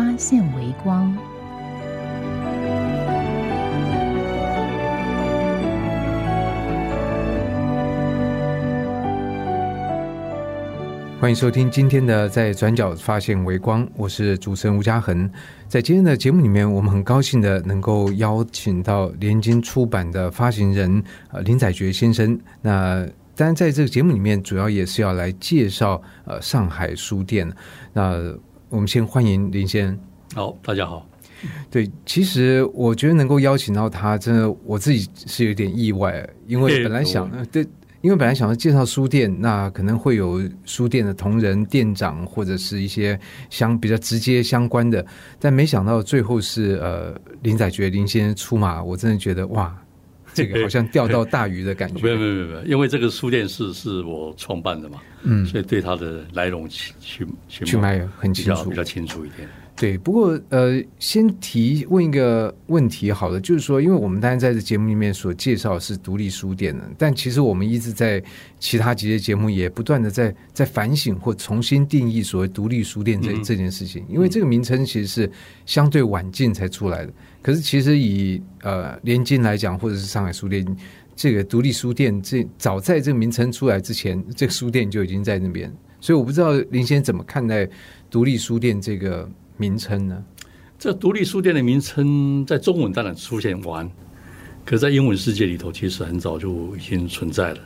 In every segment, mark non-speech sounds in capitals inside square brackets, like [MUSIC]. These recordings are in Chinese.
发现微光。欢迎收听今天的《在转角发现微光》，我是主持人吴嘉恒。在今天的节目里面，我们很高兴的能够邀请到联经出版的发行人呃林载觉先生。那当然，在这个节目里面，主要也是要来介绍呃上海书店。那我们先欢迎林先生。好，大家好。对，其实我觉得能够邀请到他，真的我自己是有点意外，因为本来想呃对。因为本来想要介绍书店，那可能会有书店的同仁、店长或者是一些相比较直接相关的，但没想到最后是呃林仔觉林先生出马，我真的觉得哇，[LAUGHS] 这个好像钓到大鱼的感觉。[LAUGHS] 没有没有没有，因为这个书店是是我创办的嘛，嗯，所以对它的来龙去去去脉很清楚，比较清楚一点。对，不过呃，先提问一个问题，好了，就是说，因为我们当然在这节目里面所介绍是独立书店的，但其实我们一直在其他几节节目也不断的在在反省或重新定义所谓独立书店这这件事情，因为这个名称其实是相对晚近才出来的。可是其实以呃联经来讲，或者是上海书店，这个独立书店，这早在这个名称出来之前，这个书店就已经在那边。所以我不知道林先生怎么看待独立书店这个。名称呢？这独立书店的名称在中文当然出现完，可在英文世界里头其实很早就已经存在了。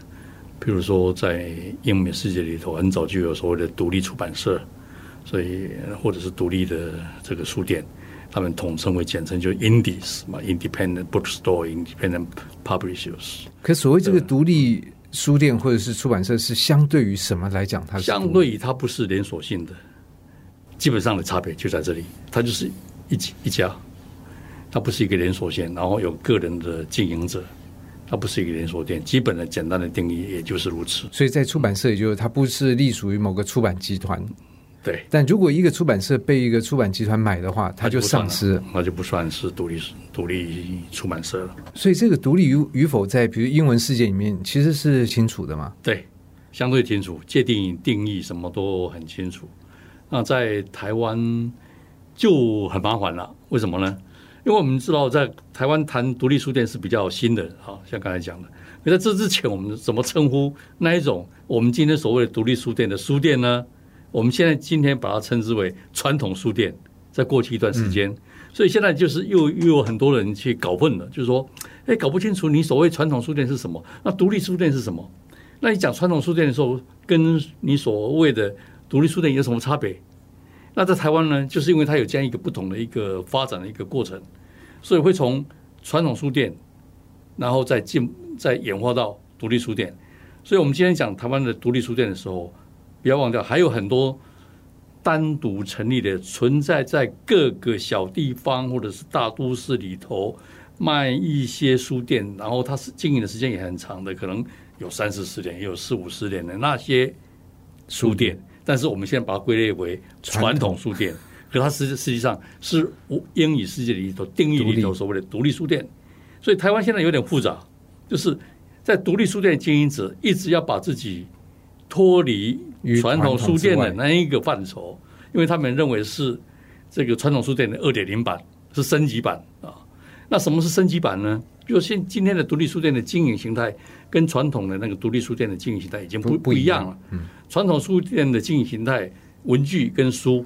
比如说，在英美世界里头，很早就有所谓的独立出版社，所以或者是独立的这个书店，他们统称为简称就 Indies 嘛，Independent Bookstore，Independent Publishers。可所谓这个独立书店或者是出版社，是相对于什么来讲？它相对于它不是连锁性的。基本上的差别就在这里，它就是一一家，它不是一个连锁店，然后有个人的经营者，它不是一个连锁店。基本的简单的定义也就是如此。所以在出版社，也就是它不是隶属于某个出版集团。对。但如果一个出版社被一个出版集团买的话，它就丧失，那就不算是独立独立出版社了。所以这个独立与与否，在比如英文世界里面，其实是清楚的嘛？对，相对清楚，界定定义什么都很清楚。那在台湾就很麻烦了，为什么呢？因为我们知道，在台湾谈独立书店是比较新的，啊，像刚才讲的。那在这之前，我们怎么称呼那一种我们今天所谓的独立书店的书店呢？我们现在今天把它称之为传统书店。在过去一段时间，所以现在就是又又有很多人去搞混了，就是说，哎，搞不清楚你所谓传统书店是什么，那独立书店是什么？那你讲传统书店的时候，跟你所谓的。独立书店有什么差别？那在台湾呢，就是因为它有这样一个不同的一个发展的一个过程，所以会从传统书店，然后再进再演化到独立书店。所以我们今天讲台湾的独立书店的时候，不要忘掉还有很多单独成立的，存在在各个小地方或者是大都市里头卖一些书店，然后它是经营的时间也很长的，可能有三四十年，也有四五十年的那些书店。但是我们现在把它归类为传统书店，可它实实际上是英语世界里头定义里头所谓的独立书店。所以台湾现在有点复杂，就是在独立书店经营者一直要把自己脱离传统书店的那一个范畴，因为他们认为是这个传统书店的二点零版，是升级版啊。那什么是升级版呢？就现今天的独立书店的经营形态，跟传统的那个独立书店的经营形态已经不不一样了。嗯，传统书店的经营形态，文具跟书，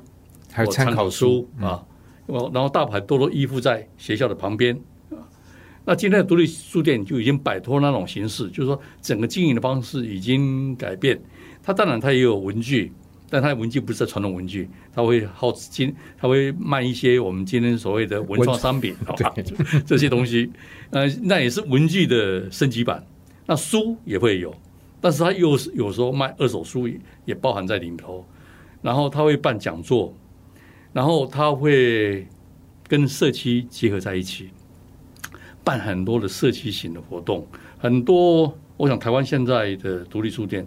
还有参考书啊，然后大牌都都依附在学校的旁边啊。那今天的独立书店就已经摆脱那种形式，就是说整个经营的方式已经改变。它当然它也有文具。但它的文具不是传统文具，它会耗今，它会卖一些我们今天所谓的文创商品，[LAUGHS] 好吧？这些东西，呃，那也是文具的升级版。那书也会有，但是它又是有时候卖二手书，也包含在里头。然后他会办讲座，然后他会跟社区结合在一起，办很多的社区型的活动，很多我想台湾现在的独立书店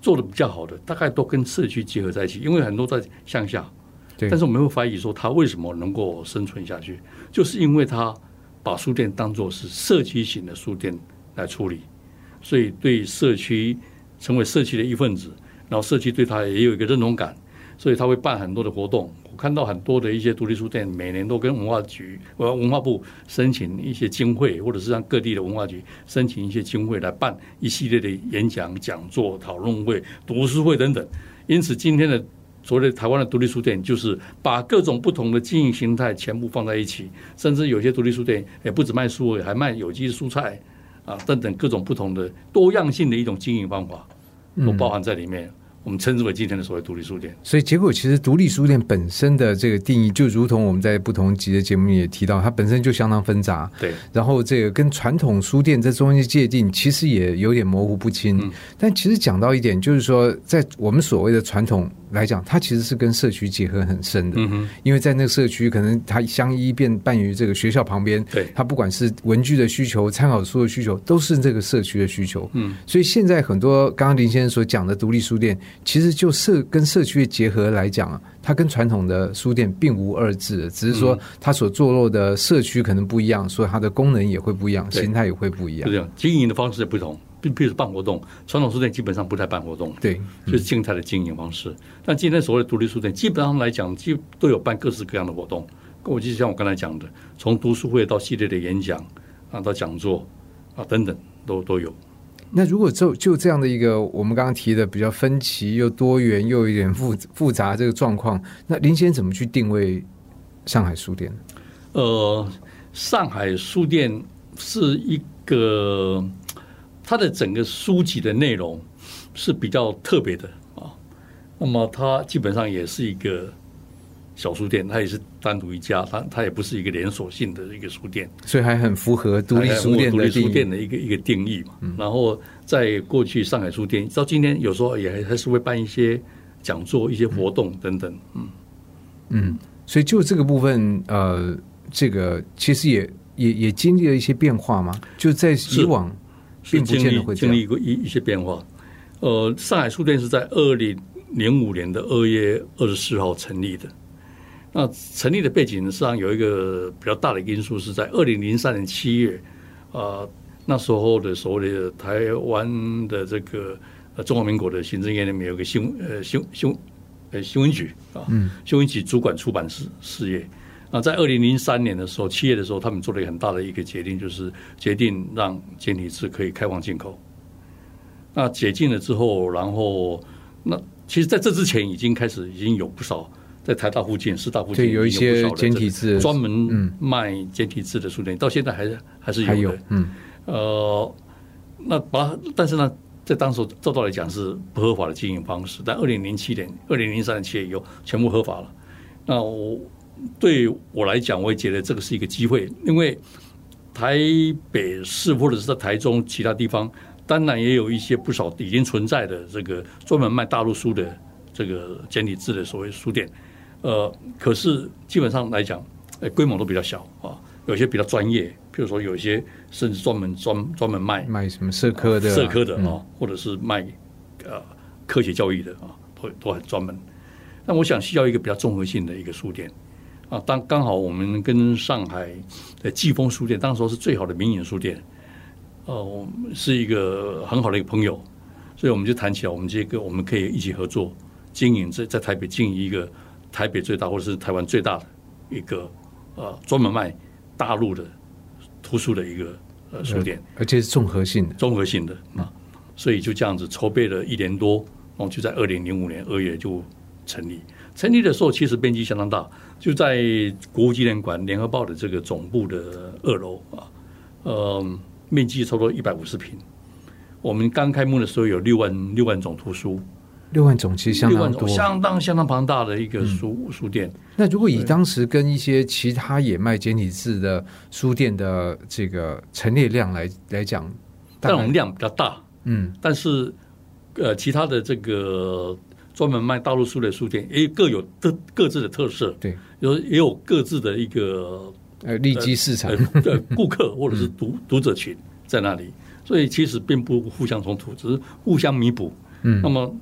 做的比较好的，大概都跟社区结合在一起，因为很多在乡下，对但是我们会怀疑说，它为什么能够生存下去，就是因为它把书店当做是社区型的书店来处理，所以对社区成为社区的一份子，然后社区对他也有一个认同感，所以他会办很多的活动。看到很多的一些独立书店每年都跟文化局、文化部申请一些经费，或者是让各地的文化局申请一些经费来办一系列的演讲、讲座、讨论会、读书会等等。因此，今天的所谓的台湾的独立书店，就是把各种不同的经营形态全部放在一起，甚至有些独立书店也不止卖书，还卖有机蔬菜啊等等各种不同的多样性的一种经营方法，都包含在里面。我们称之为今天的所谓独立书店。所以结果其实独立书店本身的这个定义，就如同我们在不同级的节目里也提到，它本身就相当纷杂。对，然后这个跟传统书店这中间界定其实也有点模糊不清。嗯但其实讲到一点，就是说在我们所谓的传统来讲，它其实是跟社区结合很深的。嗯哼，因为在那个社区，可能它相依便伴于这个学校旁边，对它不管是文具的需求、参考书的需求，都是这个社区的需求。嗯，所以现在很多刚刚林先生所讲的独立书店，其实就社跟社区的结合来讲啊，它跟传统的书店并无二致，只是说嗯它所坐落的社区可能不一样，所以它的功能也会不一样，对形态也会不一样是这。样，经营的方式也不同。比比如办活动，传统书店基本上不太办活动，对，就是静态的经营方式。但今天所谓的独立书店，基本上来讲，基都有办各式各样的活动。我就像我刚才讲的，从读书会到系列的演讲啊，到讲座啊等等，都都有。那如果就就这样的一个我们刚刚提的比较分歧又多元又有一点复复杂这个状况，那林先生怎么去定位上海书店？呃，上海书店是一个它的整个书籍的内容是比较特别的啊。那么它基本上也是一个小书店，它也是单独一家，它它也不是一个连锁性的一个书店。所以还很符合独立书店独立书。店的一个一个定义嘛。然后在过去上海书店到今天，有时候也还还是会办一些讲座、一些活动等等。嗯，嗯，所以就这个部分，呃，这个其实也也也经历了一些变化嘛。就在以往，并不是经历见得会经历过一一些变化。呃，上海书店是在二零零五年的二月二十四号成立的。那成立的背景实际上有一个比较大的因素，是在二零零三年七月，呃，那时候的所谓的台湾的这个呃中华民国的行政院里面有个新呃新新呃新闻局啊，嗯，新闻局主管出版事事业。啊，在二零零三年的时候，七月的时候，他们做了一个很大的一个决定，就是决定让简体字可以开放进口。那解禁了之后，然后那其实在这之前已经开始已经有不少在台大附近、师大附近对有一些简体字专门嗯卖简体字的书店，到现在还是还是还有有。嗯呃，那把但是呢，在当时照道理讲是不合法的经营方式，但二零零七年、二零零三年七月以后全部合法了。那我对我来讲，我也觉得这个是一个机会，因为台北市或者是在台中其他地方，当然也有一些不少已经存在的这个专门卖大陆书的这个简体字的所谓书店，呃，可是基本上来讲，呃，规模都比较小啊，有些比较专业，譬如说有些甚至专门专专门卖卖什么社科的啊、社科的嗯。啊，或者是卖呃科学教育的啊，都都很专门。那我想需要一个比较综合性的一个书店啊，当刚好我们跟上海的季风书店，当时候是最好的民营书店，呃，我们是一个很好的一个朋友，所以我们就谈起来，我们这个我们可以一起合作经营在在台北经营一个台北最大或者是台湾最大的一个呃专门卖大陆的图书的一个呃书店。而且是综合性的。综合性的啊，所以就这样子筹备了一年多，然后就在二零零五年二月就成立。成立的时候其实面积相当大，就在国务纪念馆联合报的这个总部的二楼啊，呃，面积差不多一百五十平。我们刚开幕的时候有六万六万种图书，六万种其实相当多。相当相当庞大的一个书、书店。那如果以当时跟一些其他也卖简体字的书店的这个陈列量来来讲，大概但我们量比较大，嗯但是呃，其他的这个专门卖大陆书的书店，也各有各各自的特色，对，有也有各自的一个呃，利基市场。呃，呃顾客 [LAUGHS] 或者是读读者群在那里，所以其实并不互相冲突，只是互相弥补。嗯。那么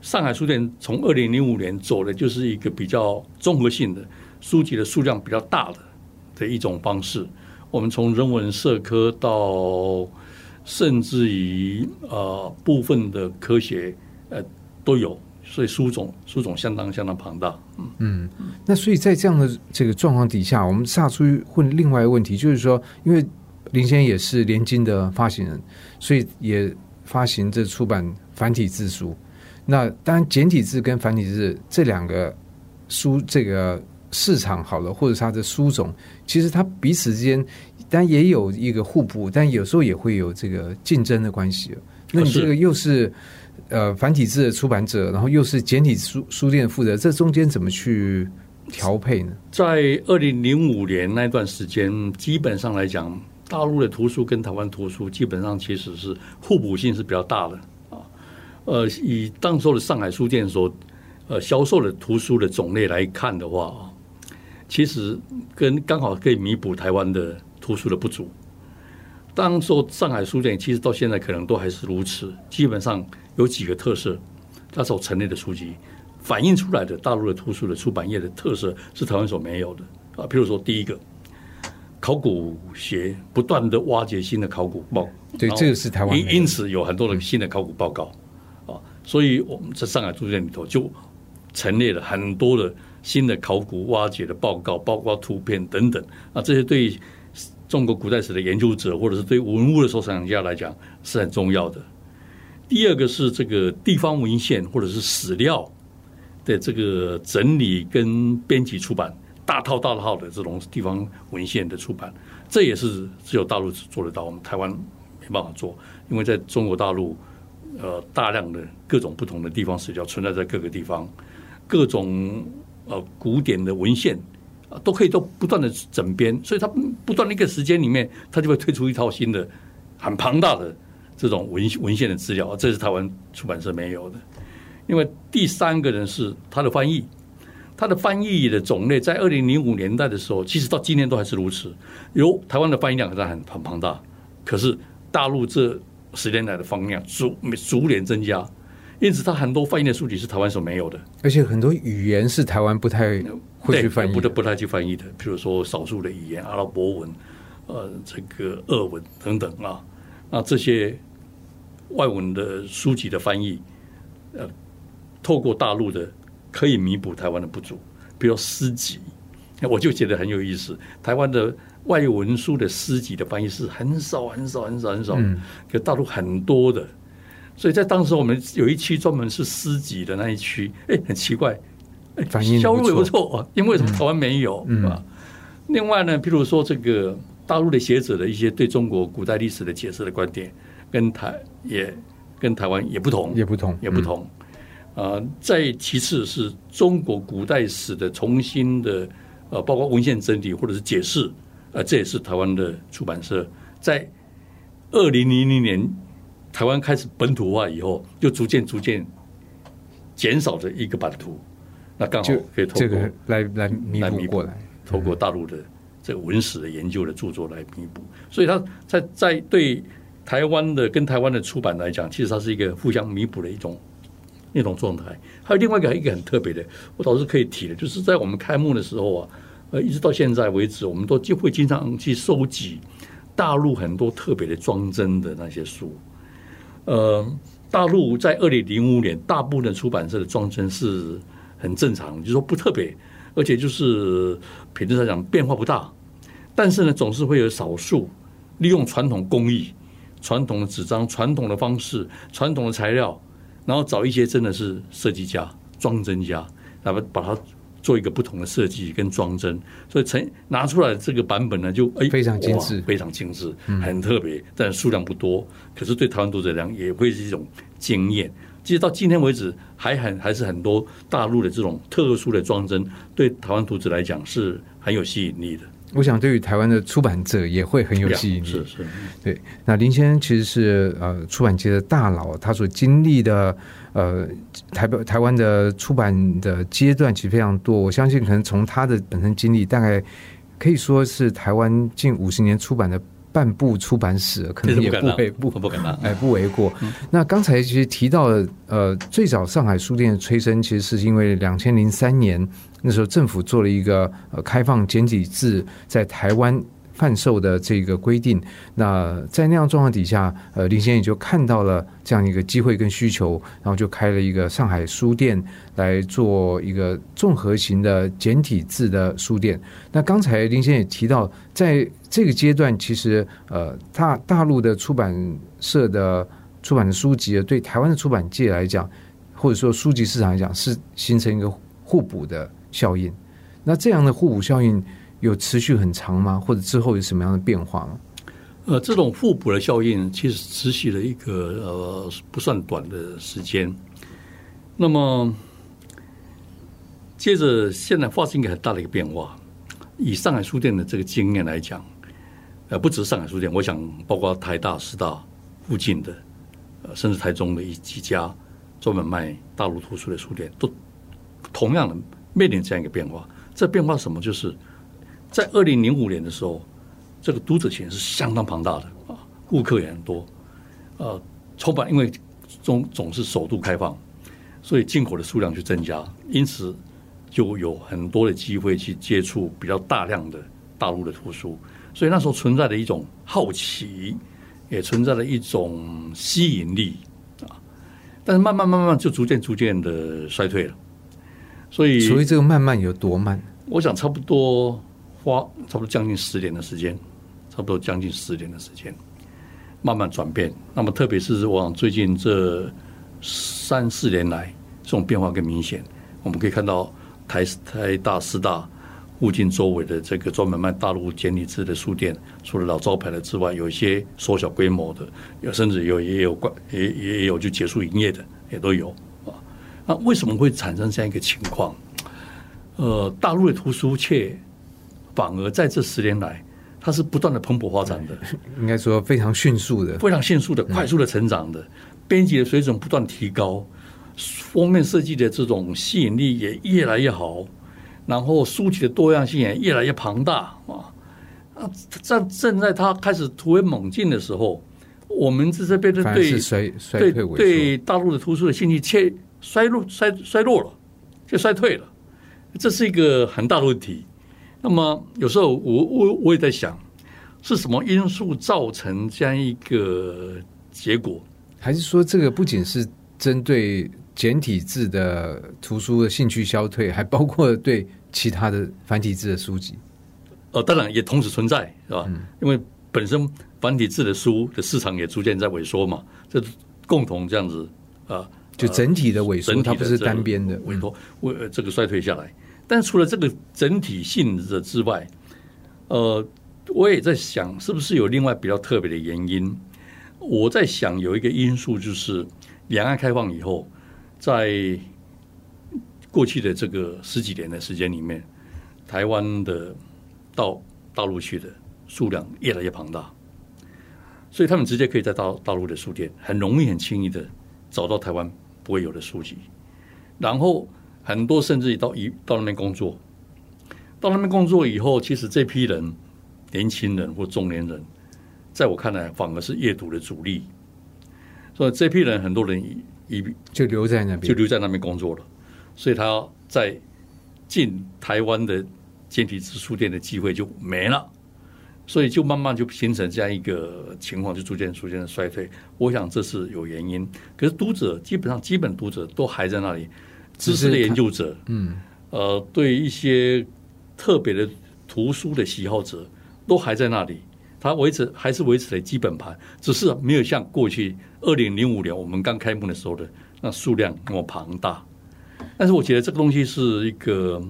上海书店从二零零五年走的就是一个比较综合性的书籍的数量比较大的的一种方式。我们从人文社科到甚至于呃部分的科学呃都有，所以书种书种相当相当庞大。嗯那所以在这样的这个状况底下，我们下出问另外一个问题，就是说，因为林先生也是联经的发行人，所以也发行这出版繁体字书。那当然，简体字跟繁体字这两个书这个市场好了，或者它的书种，其实它彼此之间，但也有一个互补，但有时候也会有这个竞争的关系。那你这个又是呃繁体字的出版者，然后又是简体书书店的负责，这中间怎么去调配呢？在二零零五年那段时间，基本上来讲，大陆的图书跟台湾图书基本上其实是互补性是比较大的啊。呃，以当时候的上海书店所呃销售的图书的种类来看的话啊，其实跟刚好可以弥补台湾的图书的不足。当时候上海书店其实到现在可能都还是如此，基本上有几个特色，它所陈列的书籍反映出来的大陆的图书的出版业的特色是台湾所没有的啊。譬如说，第一个，考古学不断的挖掘新的考古报，对，这个是台湾因因此有很多的新的考古报告啊，所以我们在上海书店里头就陈列了很多的新的考古挖掘的报告，包括图片等等啊，这些对中国古代史的研究者或者是对文物的收藏家来讲是很重要的。第二个是这个地方文献或者是史料的这个整理跟编辑出版，大套大套的这种地方文献的出版，这也是只有大陆做得到，我们台湾没办法做，因为在中国大陆，呃，大量的各种不同的地方史料存在在各个地方，各种呃古典的文献啊都可以都不断的整编，所以它不断的一个时间里面，它就会推出一套新的很庞大的这种文文献的资料，这是台湾出版社没有的。因为第三个人是他的翻译，他的翻译的种类在二零零五年代的时候，其实到今天都还是如此。有台湾的翻译量还很很庞大，可是大陆这十年来的翻译量逐逐年增加，因此它很多翻译的书籍是台湾所没有的，而且很多语言是台湾不太会去翻译的。不得不太去翻译的，譬如说少数的语言，阿拉伯文、呃，这个俄文等等啊，那这些外文的书籍的翻译，呃，透过大陆的可以弥补台湾的不足，比如诗集，我就觉得很有意思。台湾的外文书的诗集的翻译是很少很少很少很少，嗯可大陆很多的。所以在当时我们有一区专门是诗集的那一区，哎，很奇怪，哎反应得销路也不不错啊，因为什么台湾没有嗯啊？另外呢，譬如说这个大陆的学者的一些对中国古代历史的解释的观点，跟台也跟台湾也不同，也不同，也不同。呃，再其次是中国古代史的重新的呃，包括文献整理或者是解释，呃，这也是台湾的出版社在二零零零年台湾开始本土化以后，就逐渐逐渐减少的一个版图。那刚好可以透过这个来来弥补补过来。透过大陆的这个文史的研究的著作来弥补，所以它在在对台湾的跟台湾的出版来讲，其实它是一个互相弥补的一种一种状态。还有另外一个一个很特别的，我倒是可以提的，就是在我们开幕的时候啊，呃，一直到现在为止，我们都就会经常去收集大陆很多特别的装帧的那些书。呃，大陆在二零零五年，大部分的出版社的装帧是很正常，就是说不特别，而且就是品质来讲变化不大，但是呢，总是会有少数利用传统工艺、传统的纸张、传统的方式、传统的材料，然后找一些真的是设计家、装帧家，那么把它做一个不同的设计跟装帧，所以成拿出来这个版本呢，就哎非常精致非常精致，很特别，但数量不多，可是对台湾读者来讲也会是一种惊艳。其实到今天为止，还很还是很多大陆的这种特殊的装帧，对台湾读者来讲是很有吸引力的。我想对于台湾的出版者也会很有吸引力。是是，对，那林先生其实是呃出版界的大佬，他所经历的呃台北台湾的出版的阶段其实非常多。我相信可能从他的本身经历，大概可以说是台湾近五十年出版的半部出版史，可能也不为不不敢当。哎不为过。那刚才其实提到了呃，最早上海书店的催生，其实是因为两千零三年。那时候政府做了一个呃开放简体字在台湾贩售的这个规定，那在那样状况底下，呃林先生也就看到了这样一个机会跟需求，然后就开了一个上海书店来做一个综合型的简体字的书店。那刚才林先生也提到，在这个阶段，其实呃大大陆的出版社的出版的书籍，对台湾的出版界来讲，或者说书籍市场来讲，是形成一个互补的。效应，那这样的互补效应有持续很长吗？或者之后有什么样的变化吗？呃，这种互补的效应其实持续了一个呃不算短的时间。那么，接着现在发生一个很大的一个变化。以上海书店的这个经验来讲，呃，不止上海书店，我想包括台大、师大附近的，呃，甚至台中的一几家专门卖大陆图书的书店，都同样的。面临这样一个变化，这变化什么？就是在二零零五年的时候，这个读者群是相当庞大的啊，顾客也很多，呃，出版因为总总是首度开放，所以进口的数量就增加，因此就有很多的机会去接触比较大量的大陆的图书，所以那时候存在的一种好奇，也存在了一种吸引力啊，但是慢慢慢慢就逐渐逐渐的衰退了。所以，所以这个慢慢有多慢？我想差不多花差不多将近十年的时间，差不多将近十年的时间，慢慢转变。那么，特别是往最近这三四年来，这种变化更明显。我们可以看到台台大师大附近周围的这个专门卖大陆简体字的书店，除了老招牌的之外，有一些缩小规模的，有甚至有也有关也也有就结束营业的，也都有啊。那为什么会产生这样一个情况？呃，大陆的图书却反而在这十年来，它是不断的蓬勃发展的，[LAUGHS] 应该说非常迅速的，非常迅速的、快速的成长的，编辑的水准不断提高，封面设计的这种吸引力也越来越好，然后书籍的多样性也越来越庞大啊！啊，正正在它开始突飞猛进的时候，我们在这边的对衰衰退对大陆的图书的兴趣却。衰落衰衰落了，就衰退了，这是一个很大的问题。那么有时候我我我也在想，是什么因素造成这样一个结果？还是说这个不仅是针对简体字的图书的兴趣消退，还包括对其他的繁体字的书籍？呃，当然也同时存在，是吧？因为本身繁体字的书的市场也逐渐在萎缩嘛，这共同这样子啊。就整体的萎缩，它不是单边的萎缩，为这个衰退下来。但除了这个整体性的之外，呃，我也在想，是不是有另外比较特别的原因？我在想，有一个因素就是两岸开放以后，在过去的这个十几年的时间里面，台湾的到大陆去的数量越来越庞大，所以他们直接可以在大大陆的书店很容易、很轻易的找到台湾。不会有的书籍，然后很多甚至于到一到那边工作，到那边工作以后，其实这批人，年轻人或中年人，在我看来反而是阅读的主力，所以这批人很多人一就留在那边，就留在那边工作了，所以他在进台湾的简体字书店的机会就没了。所以就慢慢就形成这样一个情况，就逐渐逐渐的衰退。我想这是有原因，可是读者基本上基本读者都还在那里，知识的研究者，嗯，呃，对一些特别的图书的喜好者都还在那里，他维持还是维持了基本盘，只是没有像过去二零零五年我们刚开幕的时候的那数量那么庞大。但是我觉得这个东西是一个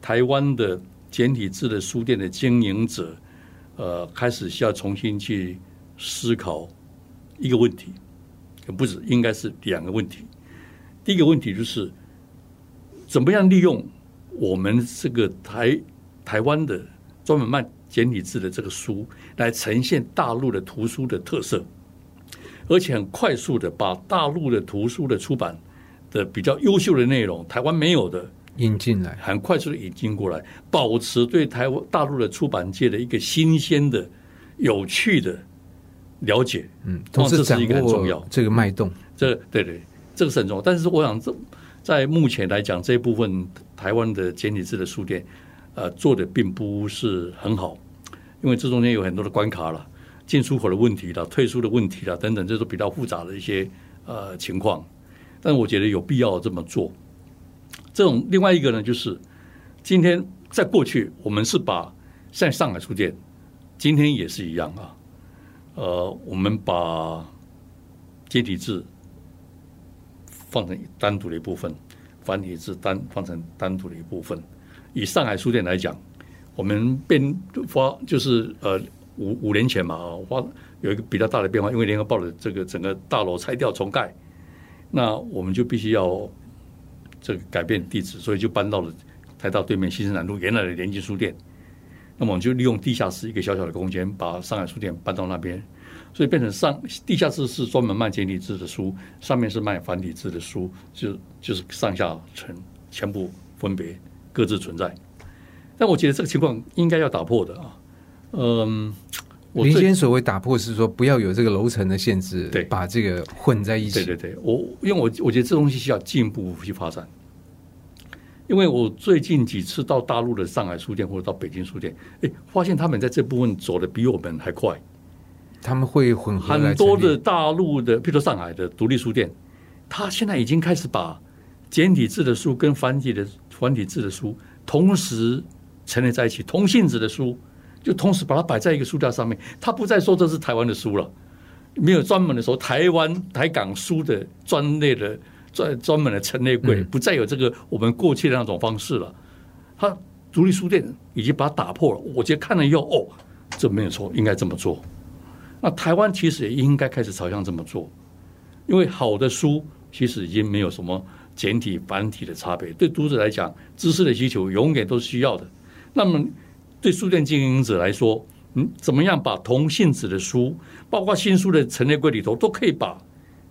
台湾的简体字的书店的经营者。呃，开始需要重新去思考一个问题，不止，应该是两个问题。第一个问题就是，怎么样利用我们这个台台湾的专门卖简体字的这个书，来呈现大陆的图书的特色，而且很快速的把大陆的图书的出版的比较优秀的内容，台湾没有的，引进来，很快速的引进过来，保持对台湾大陆的出版界的一个新鲜的、有趣的了解。嗯，同时掌这是一个很重要握这个脉动，这对对，这个是很重要。但是我想，这在目前来讲，这部分台湾的简体字的书店，呃，做的并不是很好，因为这中间有很多的关卡了，进出口的问题了，退出的问题了，等等，这都比较复杂的一些呃情况。但我觉得有必要这么做。这种另外一个呢，就是今天在过去，我们是把像上海书店，今天也是一样啊，呃，我们把简体字放成单独的一部分，繁体字单放成单独的一部分。以上海书店来讲，我们变发就是呃五五年前嘛，啊花有一个比较大的变化，因为联合报的这个整个大楼拆掉重盖，那我们就必须要这个改变地址，所以就搬到了台大对面新生南路原来的联经书店。那么我们就利用地下室一个小小的空间，把上海书店搬到那边，所以变成上地下室是专门卖简体字的书，上面是卖繁体字的书，就就是上下层全部分别各自存在。但我觉得这个情况应该要打破的啊，嗯，我最林先所谓打破是说不要有这个楼层的限制，对把这个混在一起，对对对，我因为我我觉得这东西需要进一步去发展。因为我最近几次到大陆的上海书店或者到北京书店，哎，发现他们在这部分走的比我们还快。他们会混合很多的大陆的，譬如说上海的独立书店，他现在已经开始把简体字的书跟繁体的繁体字的书同时陈列在一起，同性质的书就同时把它摆在一个书架上面，他不再说这是台湾的书了，没有专门的说台湾台港书的专类的专专门的陈列柜，嗯不再有这个我们过去的那种方式了。他独立书店已经把它打破了，我觉得看了以后，哦，这没有错，应该这么做。那台湾其实也应该开始朝向这么做，因为好的书其实已经没有什么简体繁体的差别。对读者来讲，知识的需求永远都是需要的。那么对书店经营者来说，嗯，怎么样把同性质的书，包括新书的陈列柜里头，都可以把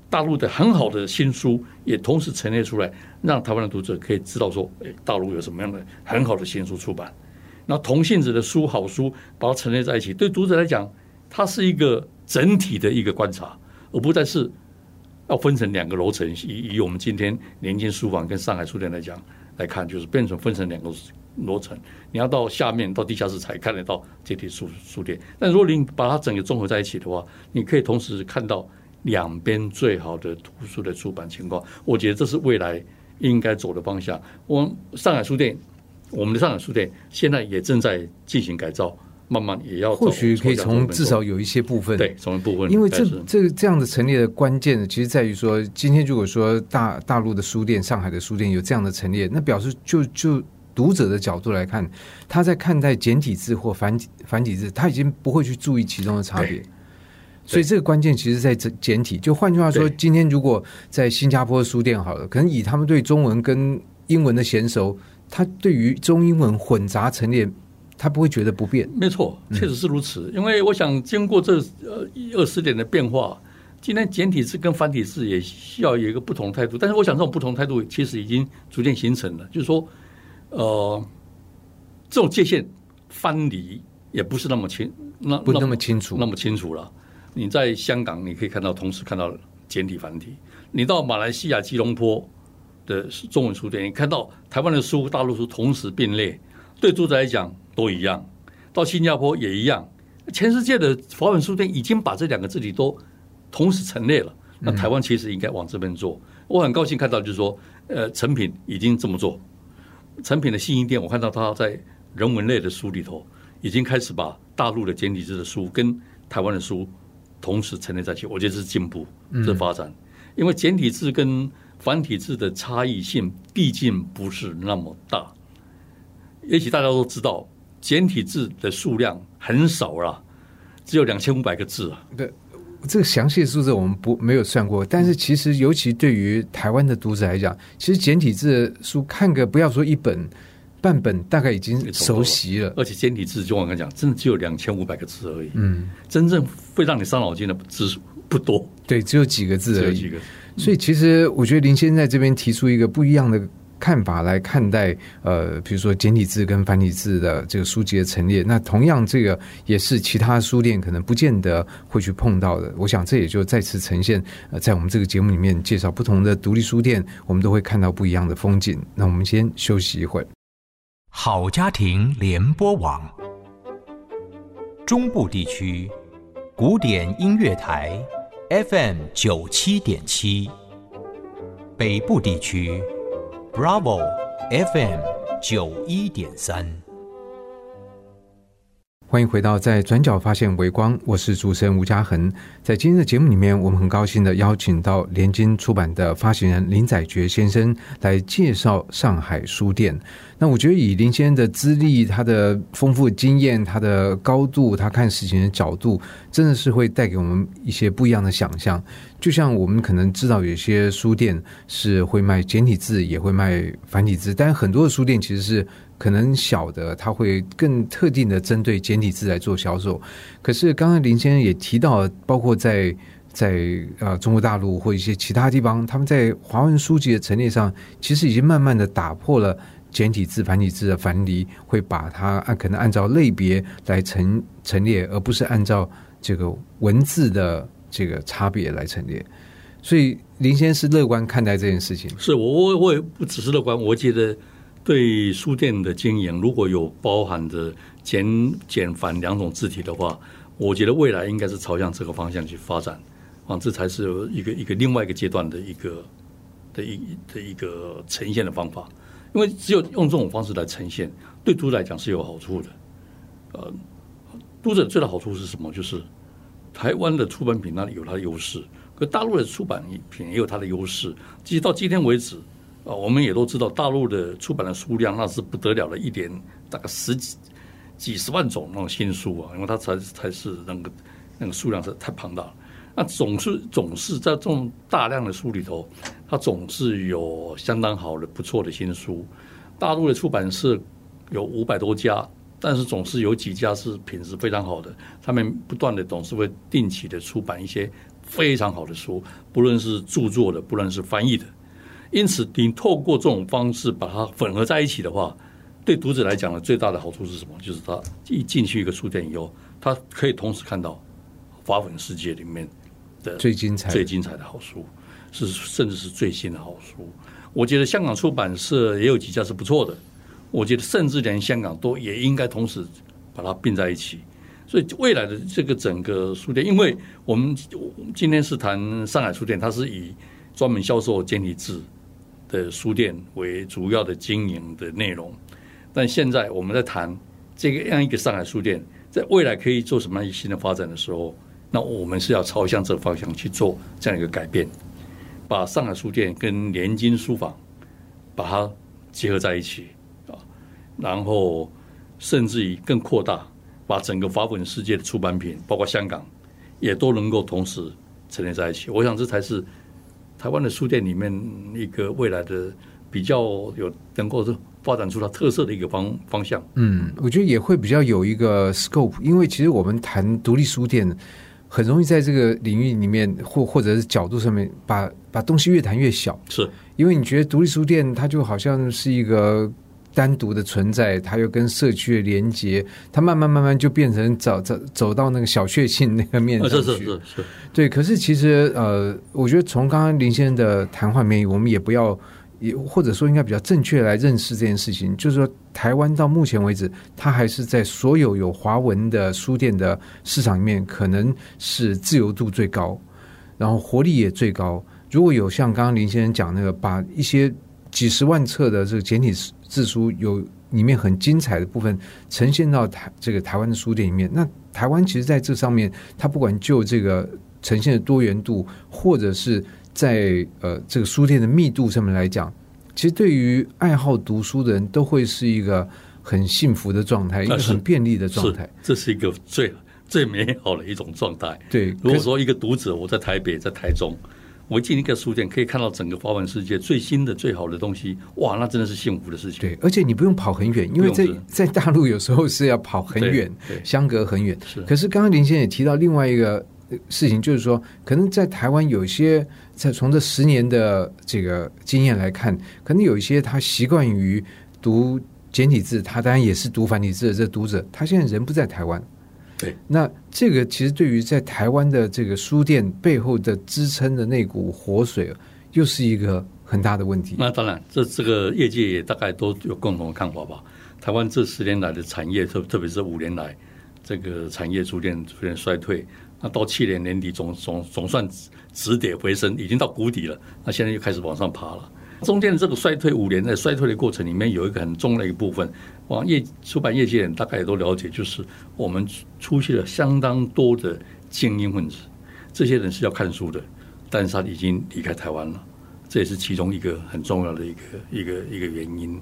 大陆的很好的新书也同时陈列出来，让台湾的读者可以知道说，哎，大陆有什么样的很好的新书出版。那同性质的书、好书，把它陈列在一起，对读者来讲，它是一个整体的一个观察，而不再是要分成两个楼层。以以我们今天年轻书房跟上海书店来讲来看，就是变成分成两个楼层。你要到下面到地下室才看得到这体书书店。但如果你把它整个综合在一起的话，你可以同时看到两边最好的图书的出版情况。我觉得这是未来应该走的方向。我上海书店，我们的上海书店现在也正在进行改造，慢慢也要或许可以从至少有一些部分对从部分，因为这这个这样的陈列的关键呢，其实在于说，今天如果说大大陆的书店、上海的书店有这样的陈列，那表示就就读者的角度来看，他在看待简体字或繁繁体字，他已经不会去注意其中的差别。所以这个关键其实在这简体。就换句话说，今天如果在新加坡的书店好了，可能以他们对中文跟英文的娴熟，他对于中英文混杂陈列，他不会觉得不便。没错，确实是如此。因为我想，经过这呃一二十年的变化，今天简体字跟繁体字也需要有一个不同的态度。但是，我想这种不同态度其实已经逐渐形成了，就是说，呃，这种界限藩篱也不是那么清，那不那么清楚那么清楚了。你在香港，你可以看到同时看到简体繁体；你到马来西亚吉隆坡的中文书店，你看到台湾的书、大陆书同时并列，对读者来讲都一样。到新加坡也一样，全世界的华文书店已经把这两个字体都同时陈列了。那台湾其实应该往这边做。我很高兴看到，就是说，呃，成品已经这么做。成品的信义店，我看到他在人文类的书里头，已经开始把大陆的简体字的书跟台湾的书同时陈列在一起，我觉得这是进步，这是发展。因为简体字跟繁体字的差异性毕竟不是那么大，也许大家都知道，简体字的数量很少了，只有两千五百个字啊。对这个详细的数字我们不没有算过，但是其实尤其对于台湾的读者来讲，其实简体字的书看个不要说一本，半本大概已经熟悉了。而且简体字就我刚讲，真的只有两千五百个字而已。嗯，真正会让你伤脑筋的字数不多，对，只有几个字而已。只有几个。所以其实我觉得林先生在这边提出一个不一样的看法来看待，呃，比如说简体字跟繁体字的这个书籍的陈列，那同样这个也是其他书店可能不见得会去碰到的。我想这也就再次呈现，呃，在我们这个节目里面介绍不同的独立书店，我们都会看到不一样的风景。那我们先休息一会儿。好家庭联播网，中部地区古典音乐台 FM 九七点七，北部地区 Bravo FM 九一点三。欢迎回到在转角发现微光，我是主持人吴嘉恒。在今天的节目里面，我们很高兴的邀请到联经出版的发行人林载觉先生来介绍上海书店。那我觉得以林先生的资历、他的丰富经验、他的高度、他看事情的角度，真的是会带给我们一些不一样的想象。就像我们可能知道有些书店是会卖简体字，也会卖繁体字，但很多的书店其实是。可能小的，他会更特定的针对简体字来做销售。可是刚才林先生也提到，包括在在呃中国大陆或一些其他地方，他们在华文书籍的陈列上，其实已经慢慢的打破了简体字、繁体字的繁篱，会把它按可能按照类别来陈陈列，而不是按照这个文字的这个差别来陈列。所以林先生是乐观看待这件事情。是我我我也不只是乐观，我觉得。对书店的经营，如果有包含着简简繁两种字体的话，我觉得未来应该是朝向这个方向去发展，啊，这才是一个一个另外一个阶段的一个的一的一个呈现的方法。因为只有用这种方式来呈现，对读者来讲是有好处的。呃，读者最大好处是什么？就是台湾的出版品那里有它的优势，可大陆的出版品也有它的优势。其实到今天为止。啊，我们也都知道，大陆的出版的数量那是不得了的，一点大概十几几十万种那种新书啊，因为它才才是那个那个数量是太庞大了。那总是总是在这种大量的书里头，它总是有相当好的不错的新书。大陆的出版社有五百多家，但是总是有几家是品质非常好的，他们不断的总是会定期的出版一些非常好的书，不论是著作的，不论是翻译的。因此，你透过这种方式把它混合在一起的话，对读者来讲呢，最大的好处是什么？就是他一进去一个书店以后，他可以同时看到华文世界里面的最精彩、最精彩的好书，是甚至是最新的好书。我觉得香港出版社也有几家是不错的。我觉得，甚至连香港都也应该同时把它并在一起。所以，未来的这个整个书店，因为我们今天是谈上海书店，它是以专门销售简体字。的书店为主要的经营的内容，但现在我们在谈这个样一个上海书店，在未来可以做什么样一新的发展的时候，那我们是要朝向这个方向去做这样一个改变，把上海书店跟联经书房把它结合在一起啊，然后甚至于更扩大，把整个法本世界的出版品，包括香港，也都能够同时陈列在一起。我想这才是。台湾的书店里面，一个未来的比较有能够发展出它特色的一个方方向。嗯，我觉得也会比较有一个 scope，因为其实我们谈独立书店，很容易在这个领域里面或或者是角度上面，把把东西越谈越小。是因为你觉得独立书店它就好像是一个。单独的存在，它又跟社区的连接，它慢慢慢慢就变成走走走到那个小确幸那个面上去。是是是是，对。可是其实呃，我觉得从刚刚林先生的谈话里面，我们也不要也或者说应该比较正确来认识这件事情，就是说台湾到目前为止，它还是在所有有华文的书店的市场里面，可能是自由度最高，然后活力也最高。如果有像刚刚林先生讲那个，把一些几十万册的这个简体字书有里面很精彩的部分呈现到台这个台湾的书店里面，那台湾其实在这上面，它不管就这个呈现的多元度，或者是在呃这个书店的密度上面来讲，其实对于爱好读书的人都会是一个很幸福的状态，一个很便利的状态。这是一个最最美好的一种状态。对，如果说一个读者我在台北，在台中，我进一个书店，可以看到整个华文世界最新的、最好的东西，哇，那真的是幸福的事情。对，而且你不用跑很远，因为在 [LAUGHS] 在大陆有时候是要跑很远相隔很远。是可是刚刚林先生也提到另外一个呃事情，就是说，可能在台湾有一些，在从这十年的这个经验来看，可能有一些他习惯于读简体字，他当然也是读繁体字的这读者，他现在人不在台湾。对，那这个其实对于在台湾的这个书店背后的支撑的那股活水，又是一个很大的问题。那当然，这这个业界也大概都有共同的看法吧。台湾这十年来的产业，特特别是五年来，这个产业逐渐逐渐衰退。那到去年年底总总总算止止跌回升，已经到谷底了。那现在又开始往上爬了。中间的这个衰退五年在衰退的过程里面，有一个很重要的一个部分，往业出版业界人大概也都了解，就是我们出现了相当多的精英分子，这些人是要看书的，但是他已经离开台湾了。这也是其中一个很重要的一个一个一个原因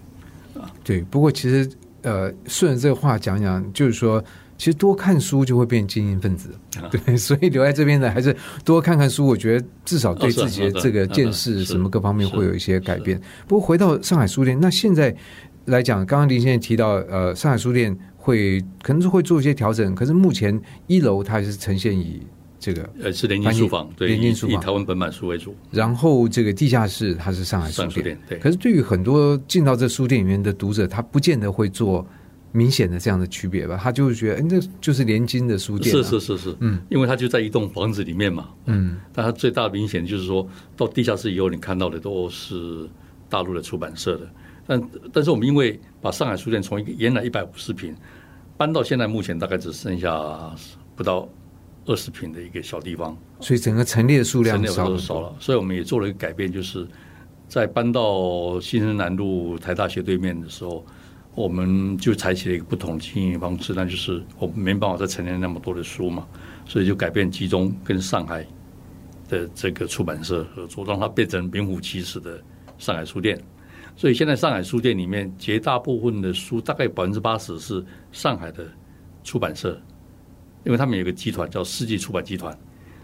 啊。对，不过其实呃，顺着这个话讲讲，就是说，其实多看书就会变精英分子。啊对，所以留在这边的还是多看看书，我觉得至少对自己的这个见识什么各方面是会有一些改变。不过回到上海书店，那现在来讲，刚刚林先生提到，呃，上海书店会可能是会做一些调整，可是目前一楼它还是呈现以这个，呃，是联经书房，联经书房。以台湾本版书为主。然后这个地下室它是上海书店。对。可是对于很多进到这书店里面的读者，他不见得会做明显的这样的区别吧？他就会觉得，哎，那就是联经的书店、啊，是是是是，嗯，因为它就在一栋房子里面嘛，嗯，但它最大的明显就是说到地下室以后，你看到的都是大陆的出版社的，但但是我们因为把上海书店从一个原来一百五十平搬到现在目前大概只剩下不到二十平的一个小地方，所以整个陈列数量少了，所以我们也做了一个改变，就是在搬到新生南路台大学对面的时候，我们就采取了一个不同的经营方式，那就是我们没办法再陈列那么多的书嘛，所以就改变集中跟上海的这个出版社合作，让它变成名副其实的上海书店。所以现在上海书店里面绝大部分的书，大概百分之八十是上海的出版社，因为他们有个集团叫世纪出版集团，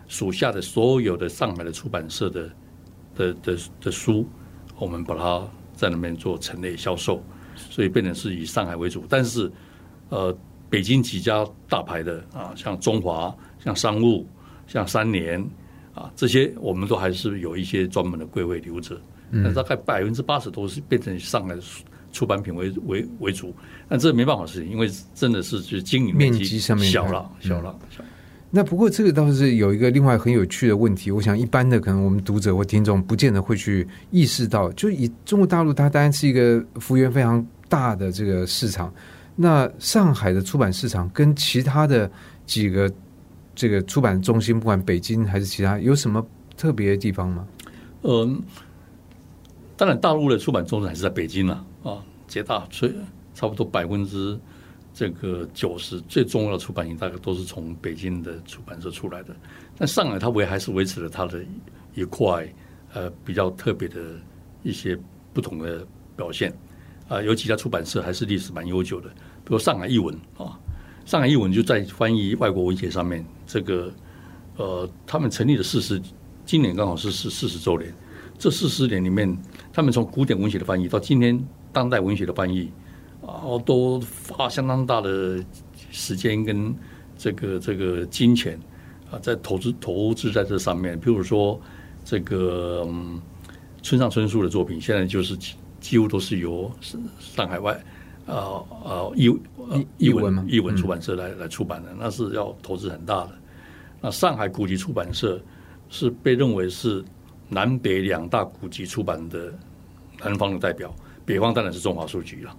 属下的所有的上海的出版社的的的的书，我们把它在那边做陈列销售，所以变成是以上海为主。但是，呃，北京几家大牌的啊，像中华、像商务、像三联啊，这些我们都还是有一些专门的柜位留着。那大概百分之八十都是变成上海的出出版品为为为主，但这没办法的事情，因为真的是就是经营面积积上面小了，小了，小了。那不过这个倒是有一个另外很有趣的问题，我想一般的可能我们读者或听众不见得会去意识到，就以中国大陆它当然是一个幅员非常大的这个市场，那上海的出版市场跟其他的几个这个出版中心，不管北京还是其他，有什么特别的地方吗？嗯，当然，大陆的出版中心还是在北京了啊，捷大最差不多百分之这个九十最重要的出版品，大概都是从北京的出版社出来的。但上海它维还是维持了它的一块呃比较特别的一些不同的表现啊、有几家出版社还是历史蛮悠久的，比如上海译文啊，上海译文就在翻译外国文学上面，这个呃，他们成立的四十，今年刚好是四四十周年。这四十年里面，他们从古典文学的翻译到今天当代文学的翻译，啊，都花相当大的时间跟这个这个金钱啊，在投资投资在这上面。比如说，这个嗯，村上春树的作品，现在就是几几乎都是由上海外啊啊译呃译文译文出版社来来出版的，那是要投资很大的。那上海古籍出版社是被认为是南北两大古籍出版的南方的代表，北方当然是中华书局了。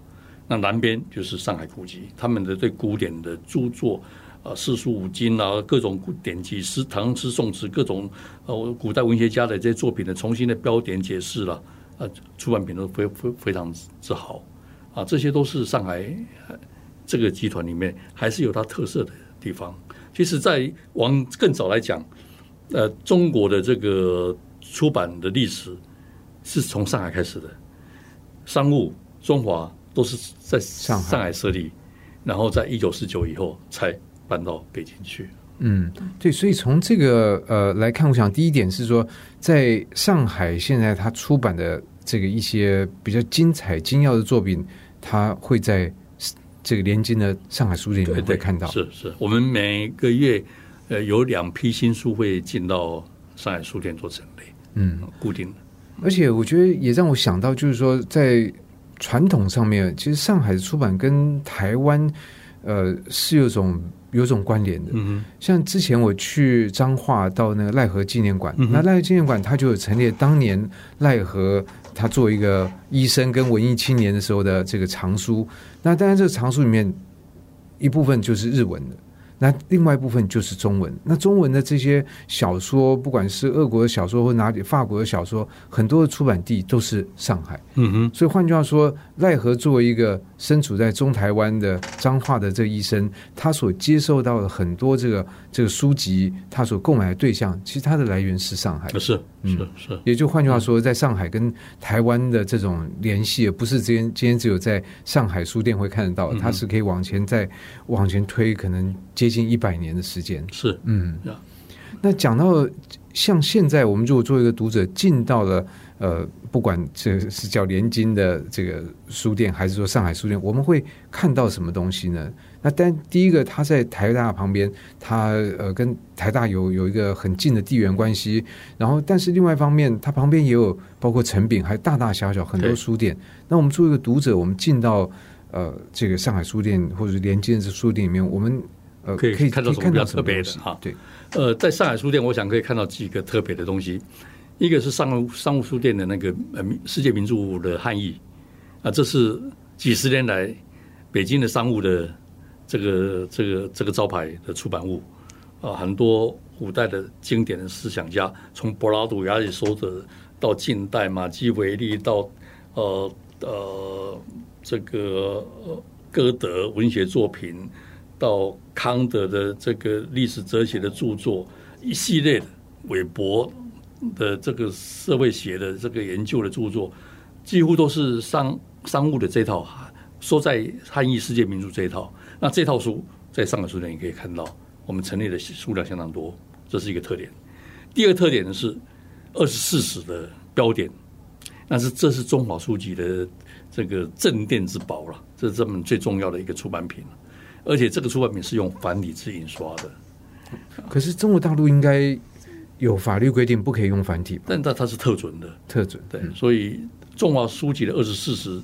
那南边就是上海古籍，他们的对古典的著作，呃，四书五经啊，各种古典籍诗、唐诗宋词，各种呃古代文学家的这些作品的重新的标点解释了，呃，出版品都非非非常之好啊，这些都是上海这个集团里面还是有它特色的地方。其实，在往更早来讲，呃，中国的这个出版的历史是从上海开始的，商务、中华都是在上海上海设立，然后在一九四九以后才搬到北京去。嗯，对，所以从这个呃来看，我想第一点是说，在上海现在他出版的这个一些比较精彩精要的作品，他会在这个连经的上海书店里面会看到。是是，我们每个月呃有两批新书会进到上海书店做陈列，嗯，固定的。而且我觉得也让我想到，就是说在传统上面，其实上海的出版跟台湾呃是有种有种关联的。嗯像之前我去彰化到那个奈何纪念馆，嗯那奈何纪念馆它就有陈列当年奈何他做一个医生跟文艺青年的时候的这个藏书。那当然，这个藏书里面一部分就是日文的。那另外一部分就是中文。那中文的这些小说，不管是俄国的小说或哪里法国的小说，很多的出版地都是上海。嗯哼，所以换句话说，奈何作为一个身处在中台湾的彰化的这个医生，他所接受到的很多这个这个书籍，他所购买的对象，其实它的来源是上海。是嗯。是。是，也就换句话说，在上海跟台湾的这种联系，不是今天今天只有在上海书店会看得到，嗯它是可以往前再往前推，可能接近一百年的时间。是嗯，那讲到像现在，我们如果作为一个读者进到了呃，不管这是叫联经的这个书店，还是说上海书店，我们会看到什么东西呢？那但第一个，它在台大旁边，它呃跟台大有有一个很近的地缘关系，然后但是另外一方面，它旁边也有包括成品，还有大大小小很多书店。那我们作为一个读者，我们进到呃这个上海书店或者是联经的书店里面，我们呃可以看到什么比较特别的哈对，呃，在上海书店，我想可以看到几个特别的东西。一个是商务商务书店的那个呃世界名著的汉译啊，这是几十年来北京的商务的这个这个这个招牌的出版物啊，很多古代的经典的思想家，从柏拉图、亚里士多德到近代马基维利到呃呃这个歌德文学作品，到康德的这个历史哲学的著作，一系列的韦伯的这个社会学的这个研究的著作，几乎都是商商务的这套，说在汉译世界名著这一套。那这套书在上海书店也可以看到，我们陈列的数量相当多，这是一个特点。第二个特点呢是二十四史的标点，但是这是中华书籍的这个镇店之宝了，这是这本最重要的一个出版品而且这个出版品是用繁体字印刷的，可是中国大陆应该有法律规定不可以用繁体吧？但它它是特准的，特准对，所以中华书籍的二十四史，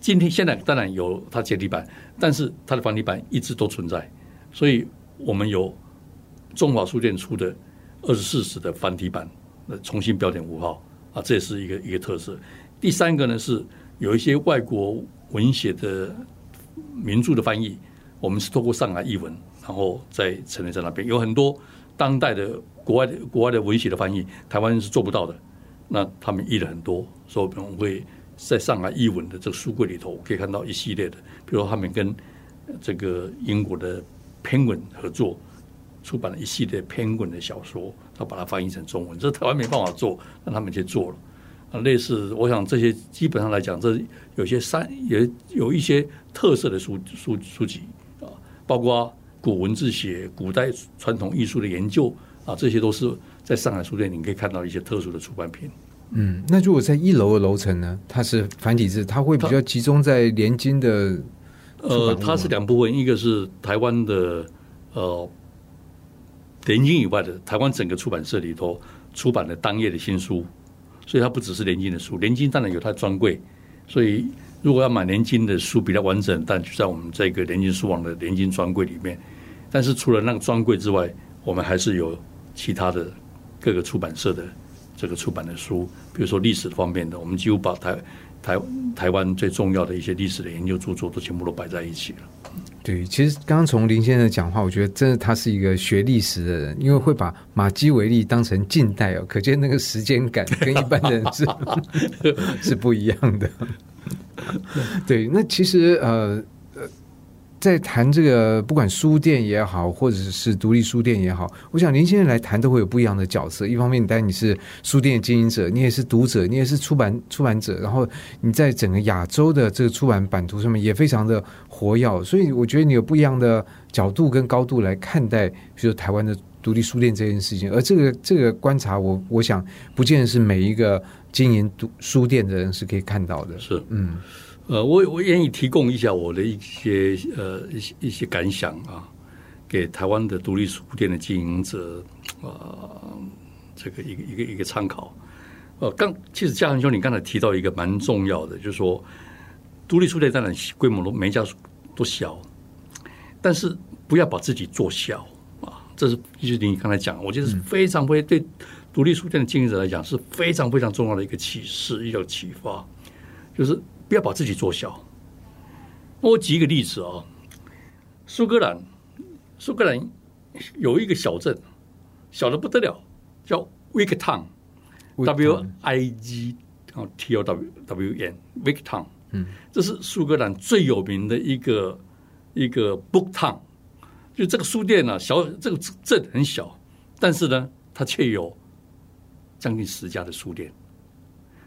今天现在当然有它简体版，但是它的繁体版一直都存在，所以我们有中华书店出的二十四史的繁体版，那，重新标点符号啊，这也是一个一个特色。第三个呢是有一些外国文学的名著的翻译，我们是透过上海译文，然后再陈列在那边，有很多当代的国外的国外的文学的翻译，台湾是做不到的。那他们译了很多，所以我们会在上海译文的这个书柜里头可以看到一系列的，比如说他们跟这个英国的 Penguin 合作出版了一系列 Penguin 的小说，他把它翻译成中文，这台湾没办法做，让他们去做了。啊，类似，我想这些基本上来讲，这有些三也有一些特色的书书书籍啊，包括古文字学、古代传统艺术的研究啊，这些都是在上海书店你可以看到一些特殊的出版品。嗯，那如果在一楼的楼层呢，它是繁体字，它会比较集中在联经的呃，它是两部分，一个是台湾的呃联经以外的台湾整个出版社里头出版的当页的新书，所以它不只是联经的书，联经当然有它的专柜，所以如果要买联经的书比较完整，但就在我们这个联经书网的联经专柜里面。但是除了那个专柜之外，我们还是有其他的各个出版社的这个出版的书，比如说历史方面的，我们几乎把台台台湾最重要的一些历史的研究著作都全部都摆在一起了。对，其实刚刚从林先生讲话，我觉得真的他是一个学历史的人，因为会把马基维利当成近代哦，可见那个时间感跟一般人是 [LAUGHS] 是不一样的。对，那其实呃，在谈这个，不管书店也好，或者是独立书店也好，我想年轻人来谈都会有不一样的角色。一方面，当然你是书店经营者，你也是读者，你也是出版出版者，然后你在整个亚洲的这个出版版图上面也非常的活跃，所以我觉得你有不一样的角度跟高度来看待，比如台湾的独立书店这件事情。而这个这个观察，我我想不见得是每一个经营读书店的人是可以看到的。是，嗯。呃，我我愿意提供一下我的一些呃一些一些感想啊，给台湾的独立书店的经营者啊，这个一个一个一个参考。呃，刚其实嘉恒兄，你刚才提到一个蛮重要的，就是说独立书店当然规模都每一家都小，但是不要把自己做小啊，这是就是你刚才讲，我觉得是非常非对独立书店的经营者来讲是非常非常重要的一个启示，一个启发，就是。不要把自己做小。我举一个例子啊，苏格兰，苏格兰有一个小镇，小的不得了，叫 Wig Town，W I G 啊 T O W W N，Wig Town，嗯，这是苏格兰最有名的一个一个 Book Town，就这个书店呢，小这个镇很小，但是呢，它却有将近十家的书店，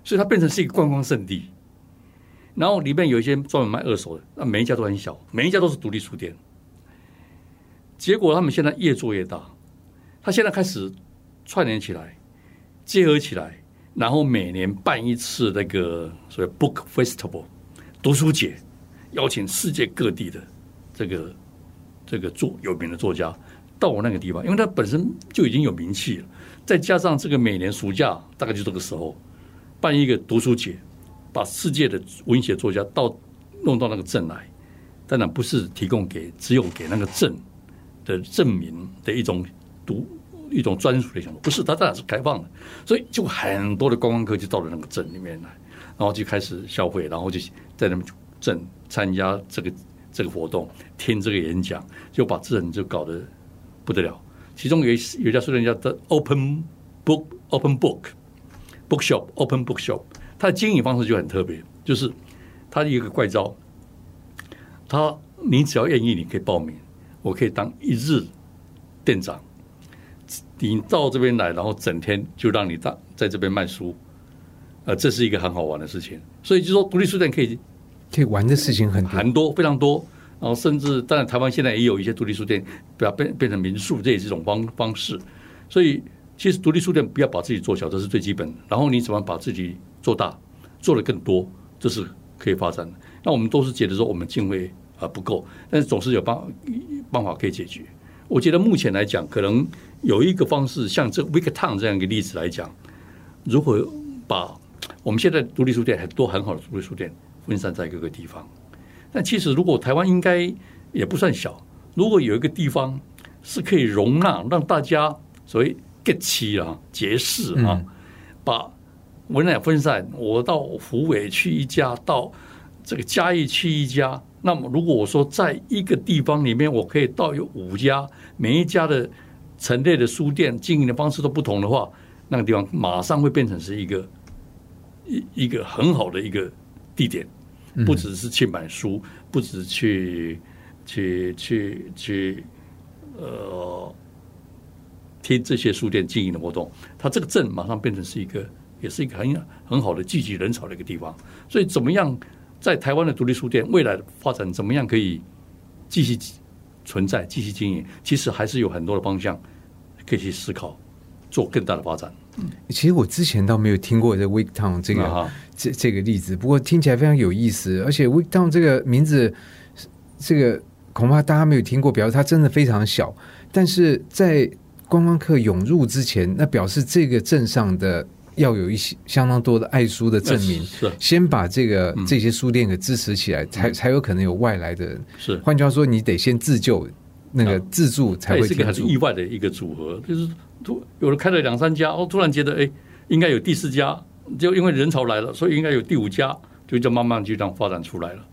所以它变成是一个观光圣地。然后里面有一些专门卖二手的，那每一家都很小，每一家都是独立书店。结果他们现在越做越大，他现在开始串联起来，结合起来，然后每年办一次那个所谓 Book Festival 读书节，邀请世界各地的这个这个作有名的作家到我那个地方，因为他本身就已经有名气了，再加上这个每年暑假大概就这个时候办一个读书节。把世界的文学作家到弄到那个镇来，当然不是提供给只有给那个镇的镇民的一种独一种专属的项目，不是，它当然是开放的，所以就很多的观光客就到了那个镇里面来，然后就开始消费，然后就在那边镇参加这个这个活动，听这个演讲，就把镇就搞得不得了。其中有一有一家书店叫 The Open Book Open Book Bookshop Open Bookshop。它的经营方式就很特别，就是它一个怪招，他你只要愿意，你可以报名，我可以当一日店长，你到这边来，然后整天就让你在在这边卖书，呃，这是一个很好玩的事情。所以就说独立书店可以可以玩的事情很很多，非常多。然后甚至当然台湾现在也有一些独立书店，不要变变成民宿，这也是一种方方式。所以其实独立书店不要把自己做小，这是最基本的。然后你怎么把自己做大，做的更多，这是可以发展的。那我们都是觉得说我们敬畏啊不够，但是总是有办办法可以解决。我觉得目前来讲，可能有一个方式，像这 w i k Town 这样一个例子来讲，如何把我们现在独立书店很多很好的独立书店分散在各个地方。但其实如果台湾应该也不算小，如果有一个地方是可以容纳让大家所谓 get 齐啊结识啊，把文两分散，我到湖北去一家，到这个嘉义去一家。那么，如果我说在一个地方里面，我可以到有五家，每一家的陈列的书店经营的方式都不同的话，那个地方马上会变成是一个一一个很好的一个地点，不只是去买书，不只去去去去呃听这些书店经营的活动，它这个镇马上变成是一个。也是一个很很好的聚集人潮的一个地方，所以怎么样在台湾的独立书店未来的发展，怎么样可以继续存在、继续经营？其实还是有很多的方向可以去思考，做更大的发展。嗯，其实我之前倒没有听过这 Week Town 这个这这个例子，不过听起来非常有意思。而且 Week Town 这个名字，这个恐怕大家没有听过，表示它真的非常小。但是在观光客涌入之前，那表示这个镇上的。要有一些相当多的爱书的证明，是先把这个这些书店给支持起来，才才有可能有外来的人。是，换句话说，你得先自救，那个自助才会。是个很意外的一个组合，就是突有人开了两三家，哦，突然觉得哎，应该有第四家，就因为人潮来了，所以应该有第五家，就就慢慢就这样发展出来了。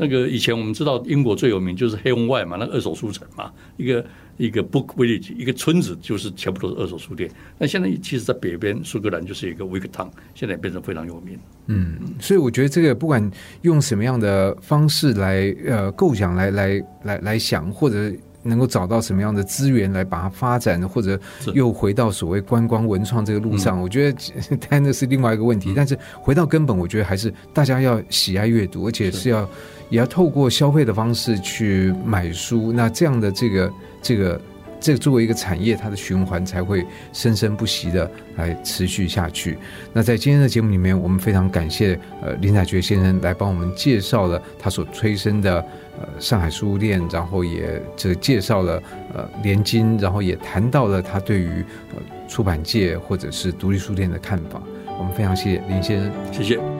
那个以前我们知道英国最有名就是黑红外嘛，那个二手书城嘛，一个一个 book village，一个村子就是全部都是二手书店。那现在其实，在北边苏格兰就是一个 Wick Town，现在变成非常有名。嗯，所以我觉得这个不管用什么样的方式来呃构想来来来来想，或者能够找到什么样的资源来把它发展，或者又回到所谓观光文创这个路上，我觉得 [LAUGHS] 当然那是另外一个问题。但是回到根本，我觉得还是大家要喜爱阅读，而且是要也要透过消费的方式去买书。那这样的这个这个。这作为一个产业，它的循环才会生生不息的来持续下去。那在今天的节目里面，我们非常感谢呃林采觉先生来帮我们介绍了他所催生的呃上海书店，然后也这介绍了呃联经，然后也谈到了他对于呃出版界或者是独立书店的看法。我们非常谢谢林先生。谢谢。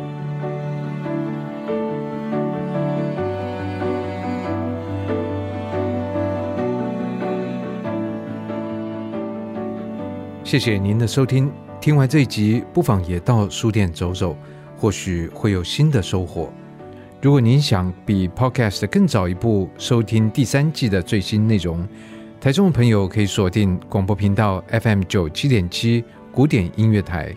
谢谢您的收听。听完这一集，不妨也到书店走走，或许会有新的收获。如果您想比 Podcast 更早一步收听第三季的最新内容，台中的朋友可以锁定广播频道 FM 九七点七古典音乐台。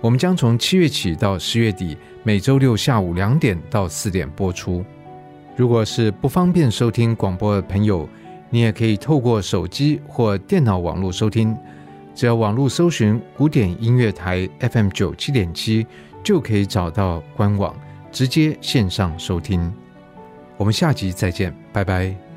我们将从七月起到十月底，每周六下午两点到四点播出。如果是不方便收听广播的朋友，你也可以透过手机或电脑网络收听。只要网络搜寻古典音乐台 FM 九七点七，就可以找到官网，直接线上收听。我们下集再见，拜拜。